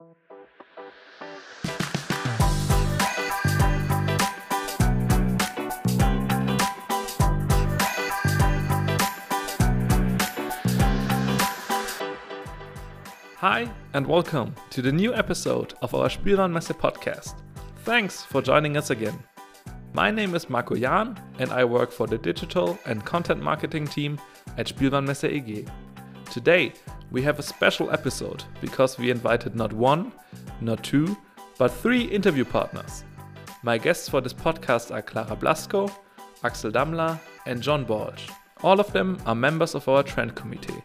Hi, and welcome to the new episode of our Spielwarenmesse podcast. Thanks for joining us again. My name is Marco Jahn, and I work for the digital and content marketing team at Spielwarenmesse EG. Today, we have a special episode because we invited not one, not two, but three interview partners. My guests for this podcast are Clara Blasco, Axel Dammler, and John Baulch. All of them are members of our trend committee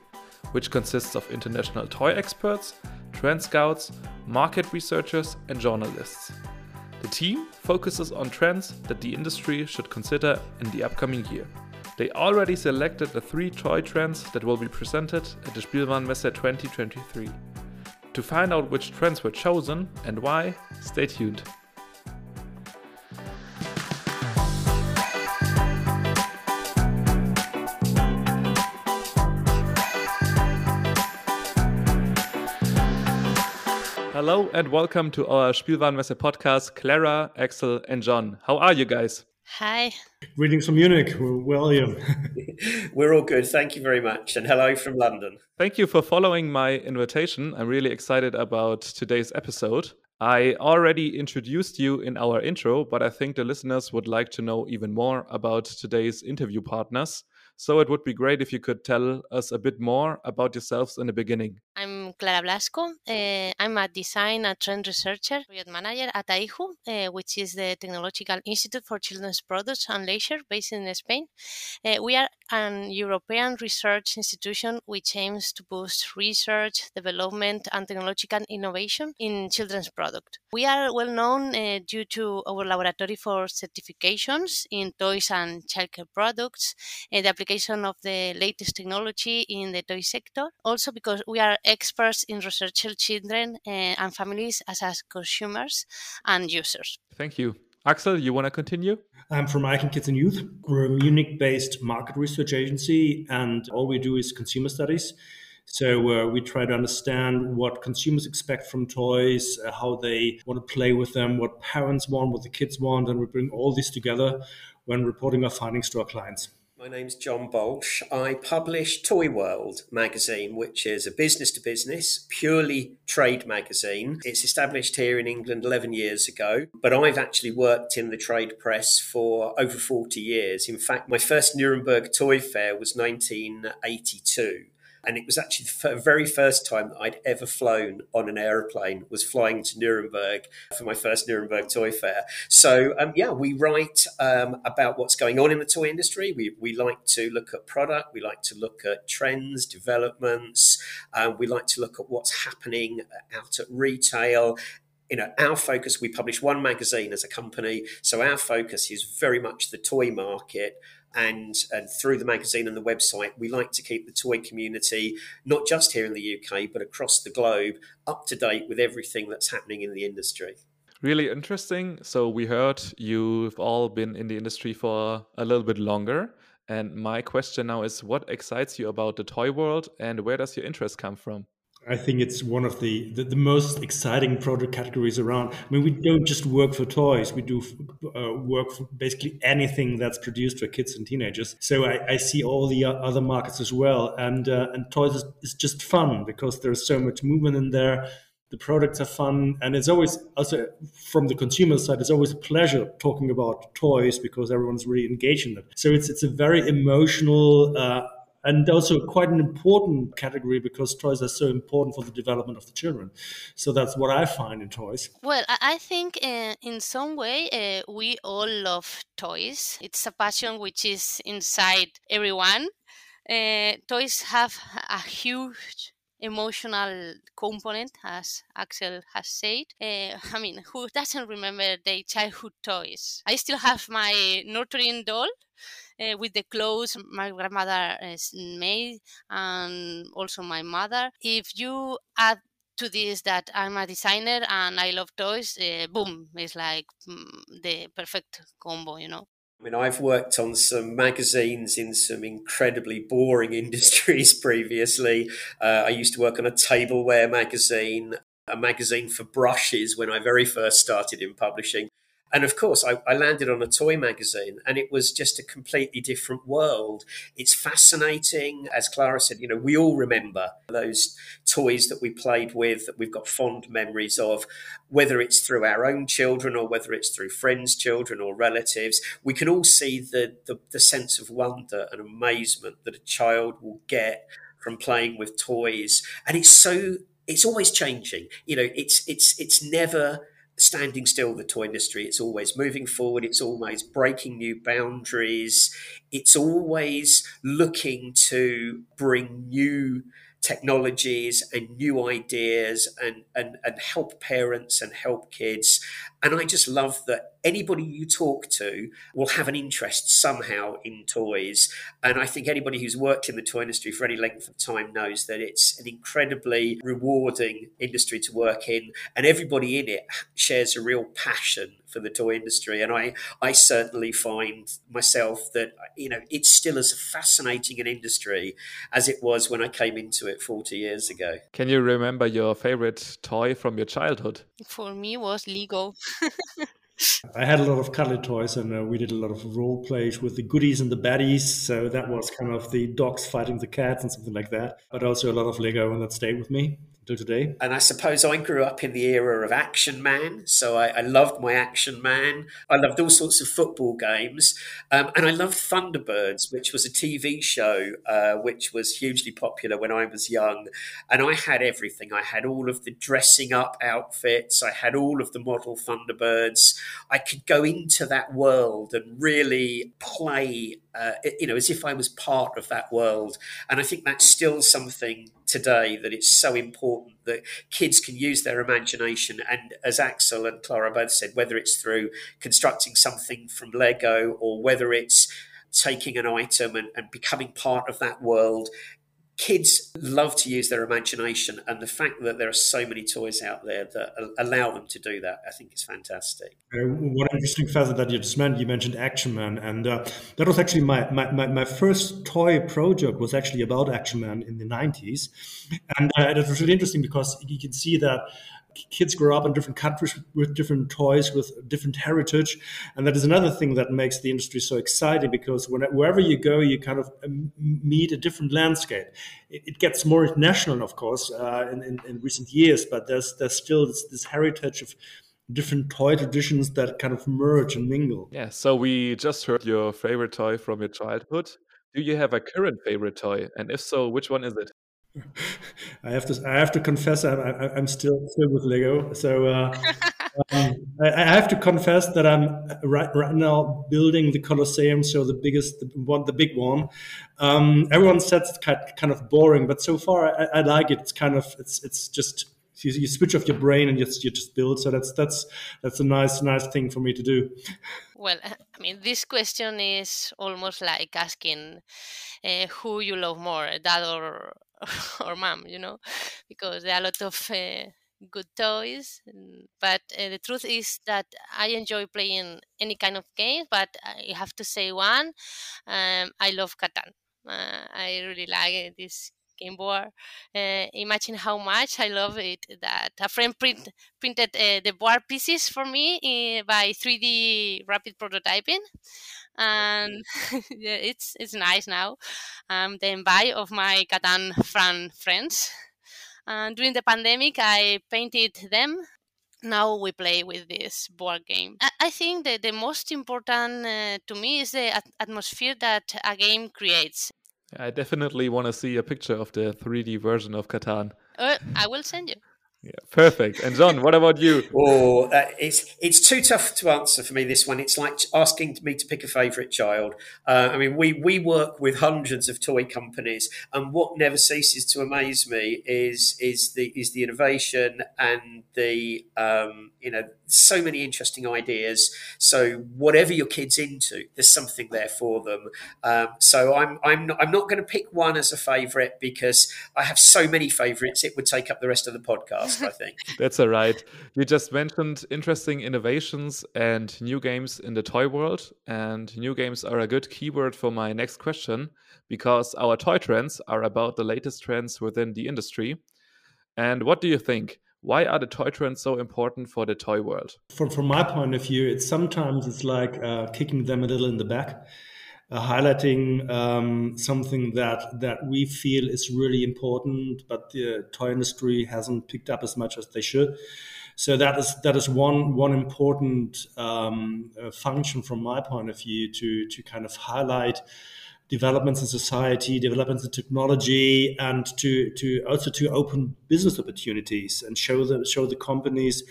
which consists of international toy experts, trend scouts, market researchers, and journalists. The team focuses on trends that the industry should consider in the upcoming year. They already selected the three toy trends that will be presented at the Spielwarenmesse 2023. To find out which trends were chosen and why, stay tuned. Hello and welcome to our Spielwarenmesse podcast, Clara, Axel, and John. How are you guys? Hi. Greetings from Munich, William. We're all good. Thank you very much. And hello from London. Thank you for following my invitation. I'm really excited about today's episode. I already introduced you in our intro, but I think the listeners would like to know even more about today's interview partners. So it would be great if you could tell us a bit more about yourselves in the beginning. I'm Clara Blasco. Uh, I'm a design and trend researcher, project manager at AIJU, uh, which is the Technological Institute for Children's Products and Leisure based in Spain. Uh, we are an European research institution which aims to boost research, development, and technological innovation in children's products. We are well known due to our laboratory for certifications in toys and childcare products, uh, the application of the latest technology in the toy sector, also because we are experts in researching children uh, and families as, as consumers and users. Thank you. Axel, you want to continue? I'm from Icon Kids and Youth. We're a Munich based market research agency, and all we do is consumer studies. So uh, we try to understand what consumers expect from toys, uh, how they want to play with them, what parents want, what the kids want, and we bring all this together when reporting our findings to our clients. My name's John Baulch. I publish Toy World magazine, which is a business to business, purely trade magazine. It's established here in England 11 years ago, but I've actually worked in the trade press for over 40 years. In fact, my first Nuremberg Toy Fair was 1982. And it was actually the very first time that I'd ever flown on an aeroplane was flying to Nuremberg for my first Nuremberg Toy Fair. So, um, yeah, we write um, about what's going on in the toy industry. We, we like to look at product. We like to look at trends, developments. Uh, we like to look at what's happening out at retail you know our focus we publish one magazine as a company so our focus is very much the toy market and, and through the magazine and the website, we like to keep the toy community, not just here in the UK, but across the globe, up to date with everything that's happening in the industry. Really interesting. So, we heard you've all been in the industry for a little bit longer. And my question now is what excites you about the toy world and where does your interest come from? I think it's one of the, the, the, most exciting product categories around. I mean, we don't just work for toys; we do uh, work for basically anything that's produced for kids and teenagers. So I, I see all the other markets as well, and uh, and toys is, is, just fun because there's so much movement in there. The products are fun, and it's always also from the consumer side. It's always a pleasure talking about toys because everyone's really engaged in it. So it's it's a very emotional. Uh, and also quite an important category because toys are so important for the development of the children. So that's what I find in toys. Well, I think uh, in some way uh, we all love toys. It's a passion which is inside everyone. Uh, toys have a huge emotional component, as Axel has said. Uh, I mean, who doesn't remember their childhood toys? I still have my nurturing doll uh, with the clothes my grandmother made and also my mother. If you add to this that I'm a designer and I love toys, uh, boom, it's like mm, the perfect combo, you know. I mean, I've worked on some magazines in some incredibly boring industries previously. Uh, I used to work on a tableware magazine a magazine for brushes when I very first started in publishing. And of course, I, I, landed on a toy magazine and it was just a completely different world. It's fascinating. As Clara said, you know, we all remember those toys that we played with, that we've got fond memories of, whether it's through our own children or whether it's through friends' children or relatives. We can all see the, the, the sense of wonder and amazement that a child will get from playing with toys. And it's so it's always changing. You know, it's it's it's never standing still the toy industry it's always moving forward it's always breaking new boundaries it's always looking to bring new technologies and new ideas and, and, and help parents and help kids. And I just love that anybody you talk to will have an interest somehow in toys. And I think anybody who's worked in the toy industry for any length of time knows that it's an incredibly rewarding industry to work in. And everybody in it shares a real passion for the toy industry. And I, I certainly find myself that, you know, it's still as fascinating an industry as it was when I came into it 40 years ago. Can you remember your favorite toy from your childhood? For me was Lego. I had a lot of cuddly toys, and uh, we did a lot of role plays with the goodies and the baddies. So that was kind of the dogs fighting the cats and something like that. But also a lot of Lego, and that stayed with me until today. And I suppose I grew up in the era of Action Man, so I, I loved my Action Man. I loved all sorts of football games, um, and I loved Thunderbirds, which was a TV show uh, which was hugely popular when I was young. And I had everything. I had all of the dressing up outfits. I had all of the model Thunderbirds. I could go into that world and really play, uh, you know, as if I was part of that world. And I think that's still something today that it's so important that kids can use their imagination. And as Axel and Clara both said, whether it's through constructing something from Lego or whether it's taking an item and, and becoming part of that world kids love to use their imagination and the fact that there are so many toys out there that allow them to do that i think is fantastic. Uh, one interesting facet that you just mentioned you mentioned action man and uh, that was actually my, my, my, my, first toy project was actually about action man in the 90s and uh, it was really interesting because you can see that kids grow up in different countries with different toys, with different heritage, and that is another thing that makes the industry so exciting because wherever you go, you kind of um, meet a different landscape. It, it gets more international, of course, uh, in, in, in, recent years, but there's there's still this, this heritage of different toy traditions that kind of merge and mingle. Yeah. So we just heard your favorite toy from your childhood. Do you have a current favorite toy? And if so, which one is it? I have to I have to confess I'm I'm still still with Lego. So uh, um, I, I, have to confess that I'm right right now building the Colosseum, so the biggest the one the big one. Um, everyone says it's kind of boring, but so far I, I like it. It's kind of it's it's just you, you switch off your brain and you, you just build. So that's that's that's a nice nice thing for me to do. Well, I mean, this question is almost like asking uh, who you love more, dad or or mom, you know, because there are a lot of uh, good toys. But uh, the truth is that I enjoy playing any kind of game, but I have to say one, um, I love Catan. Uh, I really like this game board. Uh, imagine how much I love it that a friend print, printed uh, the board pieces for me by 3D rapid prototyping and yeah, it's it's nice now. Um, the envy of my Catan fan friends. And during the pandemic, I painted them. Now we play with this board game. I, think that the most important uh, to me is the at- atmosphere that a game creates. I definitely want to see a picture of the 3D version of Catan. Uh, I will send you. Yeah, perfect. And John, what about you? Oh, uh, it's it's too tough to answer for me. This one, it's like asking me to pick a favourite child. Uh, I mean, we we work with hundreds of toy companies, and what never ceases to amaze me is is the is the innovation and the um, you know so many interesting ideas. So whatever your kid's into, there's something there for them. Um, so I'm I'm not, I'm not going to pick one as a favourite because I have so many favourites. It would take up the rest of the podcast. I think. That's all right. You just mentioned interesting innovations and new games in the toy world. And new games are a good keyword for my next question because our toy trends are about the latest trends within the industry. And what do you think? Why are the toy trends so important for the toy world? From from my point of view, it's sometimes it's like uh, kicking them a little in the back, highlighting um, something that that we feel is really important, but the toy industry hasn't picked up as much as they should. So that is that is one one important um, uh, function from my point of view to to kind of highlight developments in society, developments in technology, and to to also to open business opportunities and show the show the companies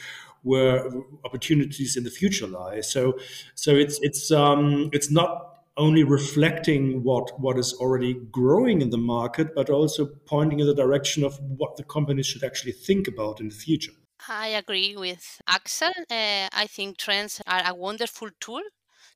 where opportunities in the future lie. So so it's it's um, it's not only reflecting what what is already growing in the market, but also pointing in the direction of what the companies should actually think about in the future. I agree with Axel. Uh, I think trends are a wonderful tool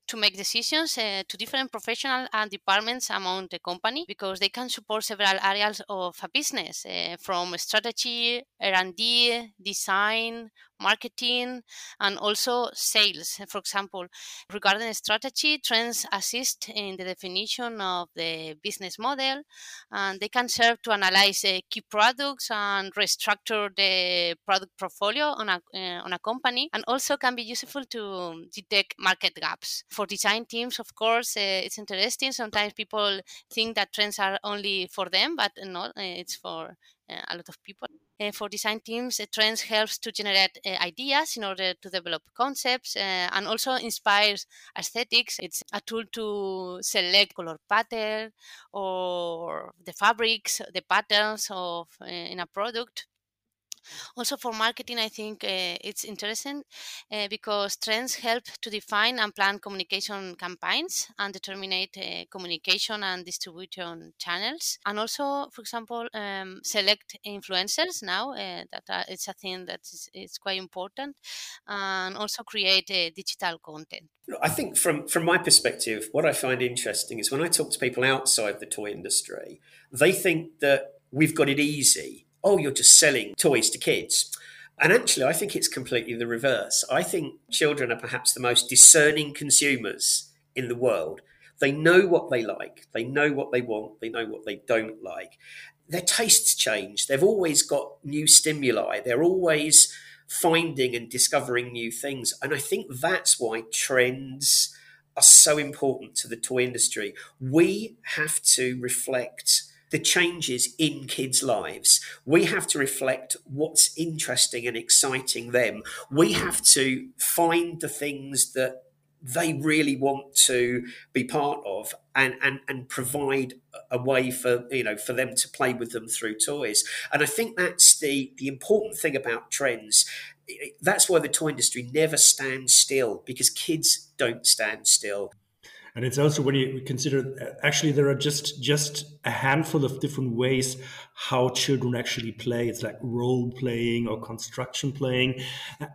to make decisions uh, to different professional and departments among the company because they can support several areas of a business uh, from strategy, R&D, design, marketing, and also sales. For example, regarding strategy, trends assist in the definition of the business model, and they can serve to analyze uh, key products and restructure the product portfolio on a, uh, on a company, and also can be useful to detect market gaps. For design teams, of course, uh, it's interesting. Sometimes people think that trends are only for them, but not. it's for a lot of people. Uh, for design teams, uh, trends helps to generate ideas in order to develop concepts and also inspires aesthetics. It's a tool to select color pattern or the fabrics, the patterns of in a product also for marketing, I think uh, it's interesting uh, because trends help to define and plan communication campaigns and determine uh, communication and distribution channels. And also, for example, um, select influencers now. That it's a thing that is, is quite important, and also create digital content. I think from from my perspective, what I find interesting is when I talk to people outside the toy industry, they think that we've got it easy oh, you're just selling toys to kids. And actually, I think it's completely the reverse. I think children are perhaps the most discerning consumers in the world. They know what they like, they know what they want, they know what they don't like. Their tastes change. They've always got new stimuli. They're always finding and discovering new things. And I think that's why trends are so important to the toy industry. We have to reflect the changes in kids' lives. We have to reflect what's interesting and exciting them. We have to find the things that they really want to be part of and, and, and provide a way for you know for them to play with them through toys. And I think that's the the important thing about trends. That's why the toy industry never stands still because kids don't stand still and it's also when you consider actually there are just just a handful of different ways how children actually play. It's like role playing or construction playing.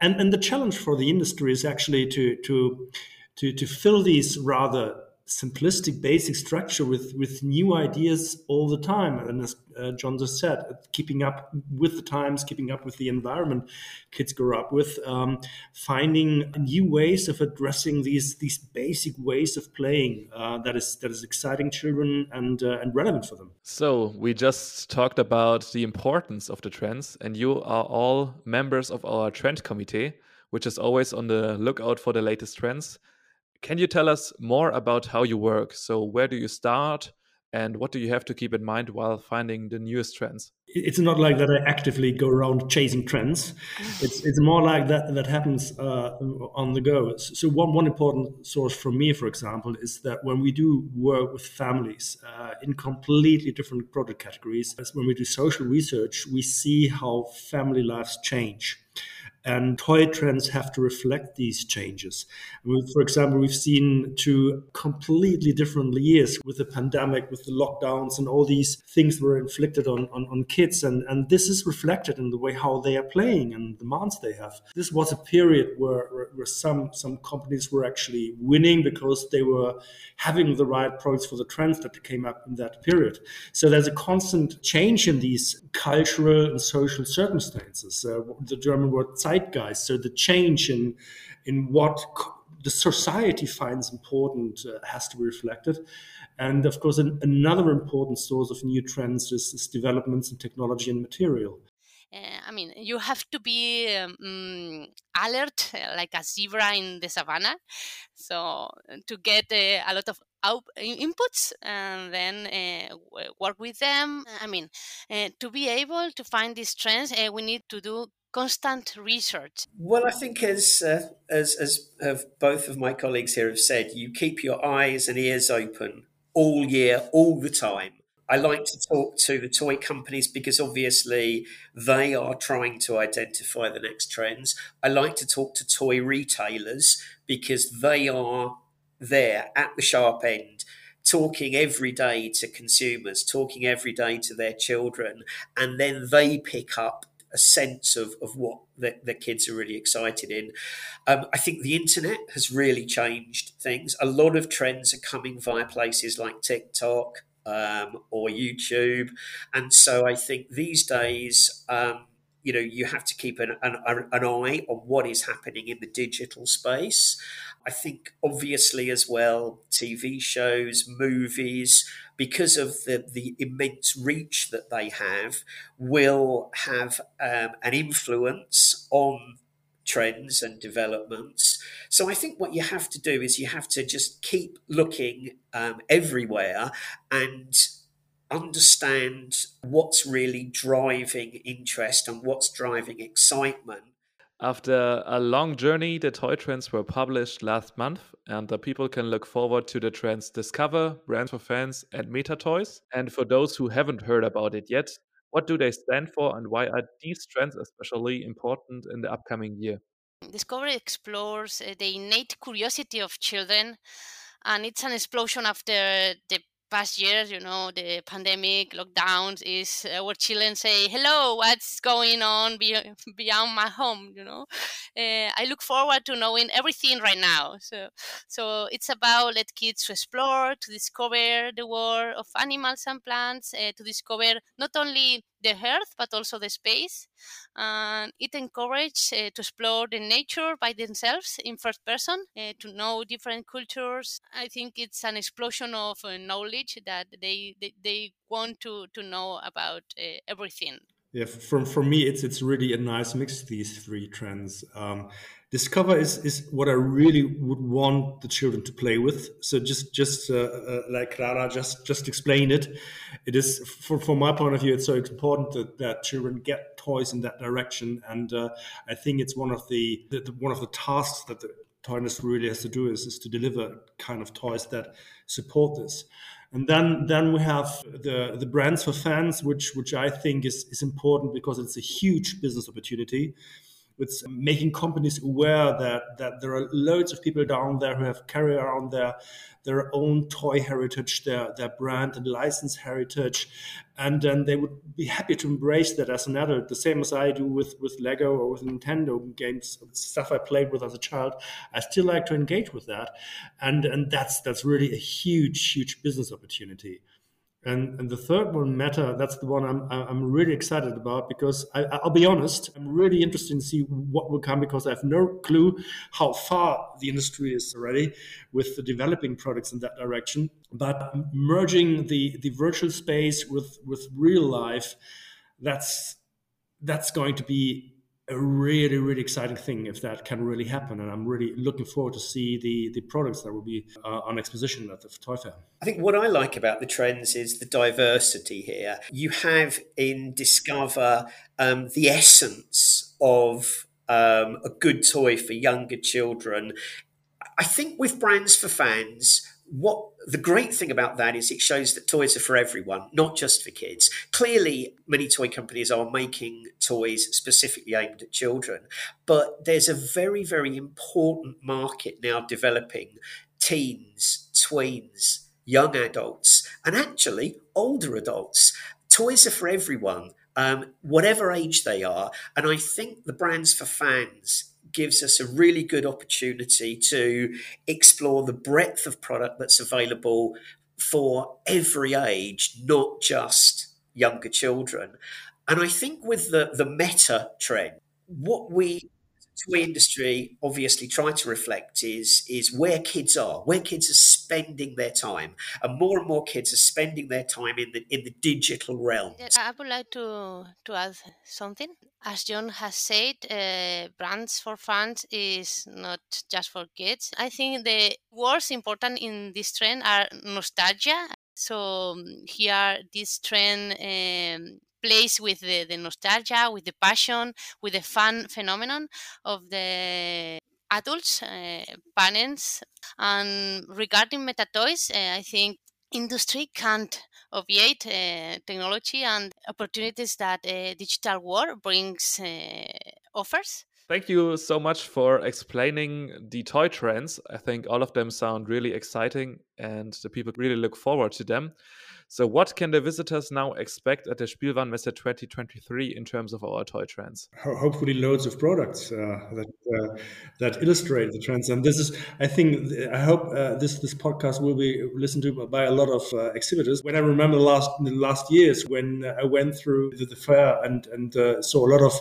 And and the challenge for the industry is actually to to to to fill these rather simplistic basic structure with with new ideas all the time. And as uh, john just said keeping up with the times keeping up with the environment kids grow up with um, finding new ways of addressing these these basic ways of playing uh, that is that is exciting children and uh, and relevant for them. So we just talked about the importance of the trends and you are all members of our trend committee which is always on the lookout for the latest trends can you tell us more about how you work? So, where do you start? And what do you have to keep in mind while finding the newest trends? It's not like that I actively go around chasing trends. It's, it's more like that that happens uh, on the go. So one, one important source for me, for example, is that when we do work with families uh, in completely different product categories, when we do social research, we see how family lives change and toy trends have to reflect these changes. for example, we've seen two completely different years with the pandemic, with the lockdowns, and all these things were inflicted on, on, on kids. And, and this is reflected in the way how they are playing and the demands they have. This was a period where, where some, some companies were actually winning because they were having the right products for the trends that came up in that period. So there's a constant change in these cultural and social circumstances. Uh, the German word zeitgeist, so the change in in what the society finds important uh, has to be reflected. And of course, an, another important source of new trends is, is developments in technology and material. uh, I mean, you have to be um, alert uh, like a zebra in the savannah. So to get uh, a lot of out- inputs and then uh, work with them. I mean, uh, to be able to find these trends, uh, we need to do constant research. Well, I think as uh, as as have both of my colleagues here have said, you keep your eyes and ears open all year, all the time. I like to talk to the toy companies because obviously they are trying to identify the next trends. I like to talk to toy retailers because they are there at the sharp end talking every day to consumers, talking every day to their children, and then they pick up a sense of, of what the, the kids are really excited in. Um, I think the internet has really changed things. A lot of trends are coming via places like TikTok um, or YouTube. And so I think these days, um, you know, you have to keep an, an, an eye on what is happening in the digital space. I think obviously as well, TV shows, movies, because of the, the immense reach that they have, will have um, an influence on trends and developments. So I think what you have to do is you have to just keep looking um, everywhere and understand what's really driving interest and what's driving excitement after a long journey, the toy trends were published last month, and the people can look forward to the trends Discover, Brands for Fans, and Meta Toys. And for those who haven't heard about it yet, what do they stand for, and why are these trends especially important in the upcoming year? Discover explores uh, the innate curiosity of children, and it's an explosion after the past years, you know, the pandemic, lockdowns, is uh, our children say, "Hello, what's going on beyond, beyond my home?" You know, uh, I look forward to knowing everything right now. So, so it's about let kids to explore, to discover the world of animals and plants, uh, to discover not only the earth but also the space and it encourages uh, to explore the nature by themselves in first person uh, to know different cultures. I think it's an explosion of uh, knowledge that they, they, they want to to know about uh, everything. Yeah for, for me it's it's really a nice mix these three trends. Um, discover is is what i really would want the children to play with. So just just uh, uh, like clara just just explain it. It is for, from my point of view it's so important that, that children get toys in that direction. And uh, i think it's one of the, the, the, one of the tasks that the toy industry really has to do is, is to deliver kind of toys that support this. And then then we have the the brands for fans which which i think is is important because it's a huge business opportunity it's making companies aware that that there are loads of people down there who have carry around their their own toy heritage, their their brand and license heritage, and then they would be happy to embrace that as an adult, the same as I do with with Lego or with Nintendo games, stuff I played with as a child. I still like to engage with that, and and that's that's really a huge huge business opportunity. And, and the third one, Meta, that's the one I'm, I'm really excited about because I, will be honest, I'm really interested to see what will come because I have no clue how far the industry is already with the developing products in that direction. But merging the, the virtual space with, with real life, that's that's going to be a really really exciting thing if that can really happen and i'm really looking forward to see the the products that will be uh, on exposition at the toy fair. I think what i like about the trends is the diversity here. You have in discover um, the essence of um, a good toy for younger children. I think with brands for fans what the great thing about that is it shows that toys are for everyone, not just for kids. Clearly, many toy companies are making toys specifically aimed at children, but there's a very, very important market now developing teens, tweens, young adults, and actually older adults. Toys are for everyone, um, whatever age they are. And I think the brands for fans gives us a really good opportunity to explore the breadth of product that's available for every age, not just younger children. And I think with the, the meta trend, what we toy industry obviously try to reflect is is where kids are, where kids are spending their time, and more and more kids are spending their time in the in the digital realm. I would like to to add something. As John has said, uh, brands for fans is not just for kids. I think the words important in this trend are nostalgia. So um, here, this trend um, plays with the, the nostalgia, with the passion, with the fun phenomenon of the adults, uh, parents. And regarding meta toys, uh, I think industry can't obviate uh, technology and opportunities that uh, digital world brings uh, offers. Thank you so much for explaining the toy trends. I think all of them sound really exciting and the people really look forward to them. So, what can the visitors now expect at the Spielwarenmesse 2023 in terms of our toy trends? Hopefully, loads of products uh, that uh, that illustrate the trends. And this is, I think, I hope uh, this this podcast will be listened to by a lot of uh, exhibitors. When I remember the last last years when I went through the, the fair and and uh, saw a lot of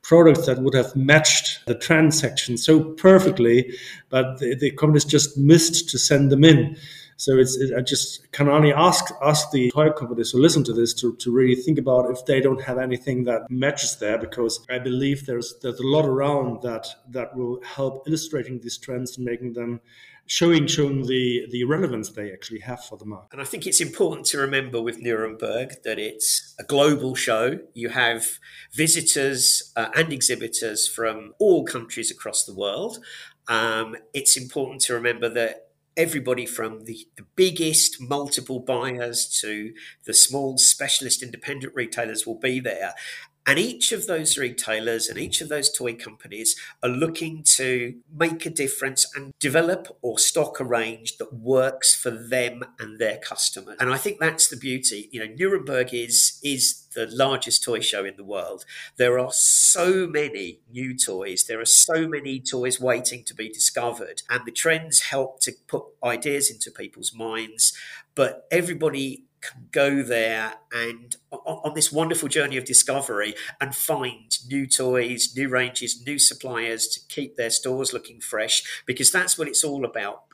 products that would have matched the trend section so perfectly, but the, the companies just missed to send them in. So it's it, I just can only ask ask the toy companies to listen to this to, to really think about if they don't have anything that matches there because I believe there's there's a lot around that that will help illustrating these trends and making them showing showing the the relevance they actually have for the market. And I think it's important to remember with Nuremberg that it's a global show. You have visitors uh, and exhibitors from all countries across the world. Um, it's important to remember that everybody from the, the biggest multiple buyers to the small specialist independent retailers will be there. And each of those retailers and each of those toy companies are looking to make a difference and develop or stock a range that works for them and their customers. And I think that's the beauty. You know, Nuremberg is is the largest toy show in the world. There are so many new toys. There are so many toys waiting to be discovered. And the trends help to put ideas into people's minds. But everybody can go there and on, this wonderful journey of discovery and find new toys, new ranges, new suppliers to keep their stores looking fresh because that's what it's all about.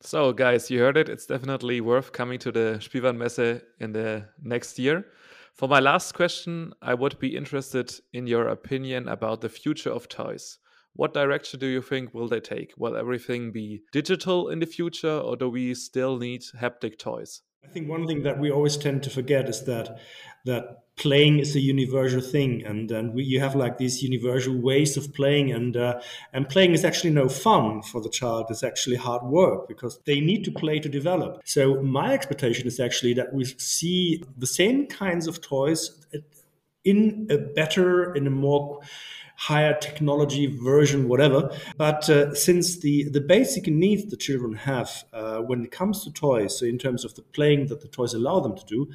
So, guys, you heard it. It's definitely worth coming to the Spielwarenmesse in the next year. For my last question, I would be interested in your opinion about the future of toys. What direction do you think will they take? Will everything be digital in the future, or do we still need haptic toys? I think one thing that we always tend to forget is that that playing is a universal thing, and and we, you have like these universal ways of playing, and uh, and playing is actually no fun for the child. It's actually hard work because they need to play to develop. So my expectation is actually that we see the same kinds of toys in a better, in a more higher technology version, whatever. But uh, since the, the basic needs the children have uh, when it comes to toys, so in terms of the playing that the toys allow them to do,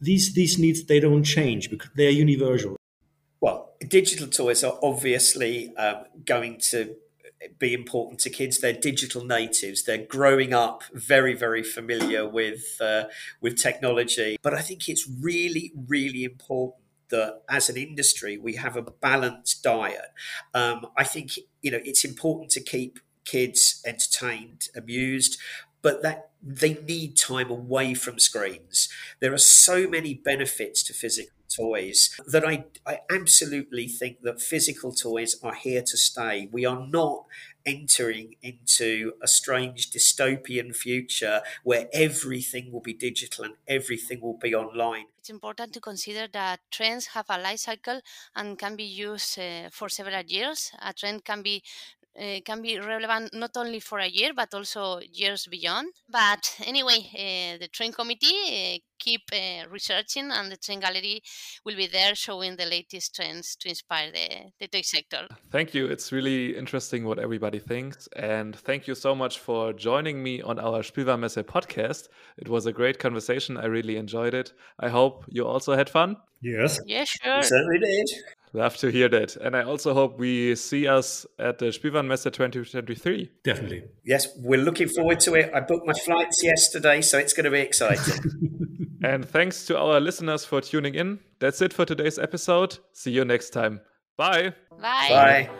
these, these needs, they don't change because they're universal. Well, digital toys are obviously um, going to be important to kids. They're digital natives. They're growing up very, very familiar with uh, with technology. But I think it's really, really important that as an industry we have a balanced diet. Um, I think you know it's important to keep kids entertained, amused, but that they need time away from screens. There are so many benefits to physical toys that I, I absolutely think that physical toys are here to stay. We are not entering into a strange dystopian future where everything will be digital and everything will be online. It's important to consider that trends have a life cycle and can be used uh, for several years. A trend can be uh, can be relevant not only for a year but also years beyond. But anyway, uh, the trend committee uh, keep uh, researching, and the trend gallery will be there showing the latest trends to inspire the, the toy sector. Thank you. It's really interesting what everybody thinks, and thank you so much for joining me on our Spielwarenmesse podcast. It was a great conversation. I really enjoyed it. I hope you also had fun. Yes. Yeah, sure. certainly did. Love to hear that. And I also hope we see us at the Spielwarenmesse 2023. Definitely. Yes, we're looking forward to it. I booked my flights yesterday, so it's going to be exciting. and thanks to our listeners for tuning in. That's it for today's episode. See you next time. Bye. Bye. Bye.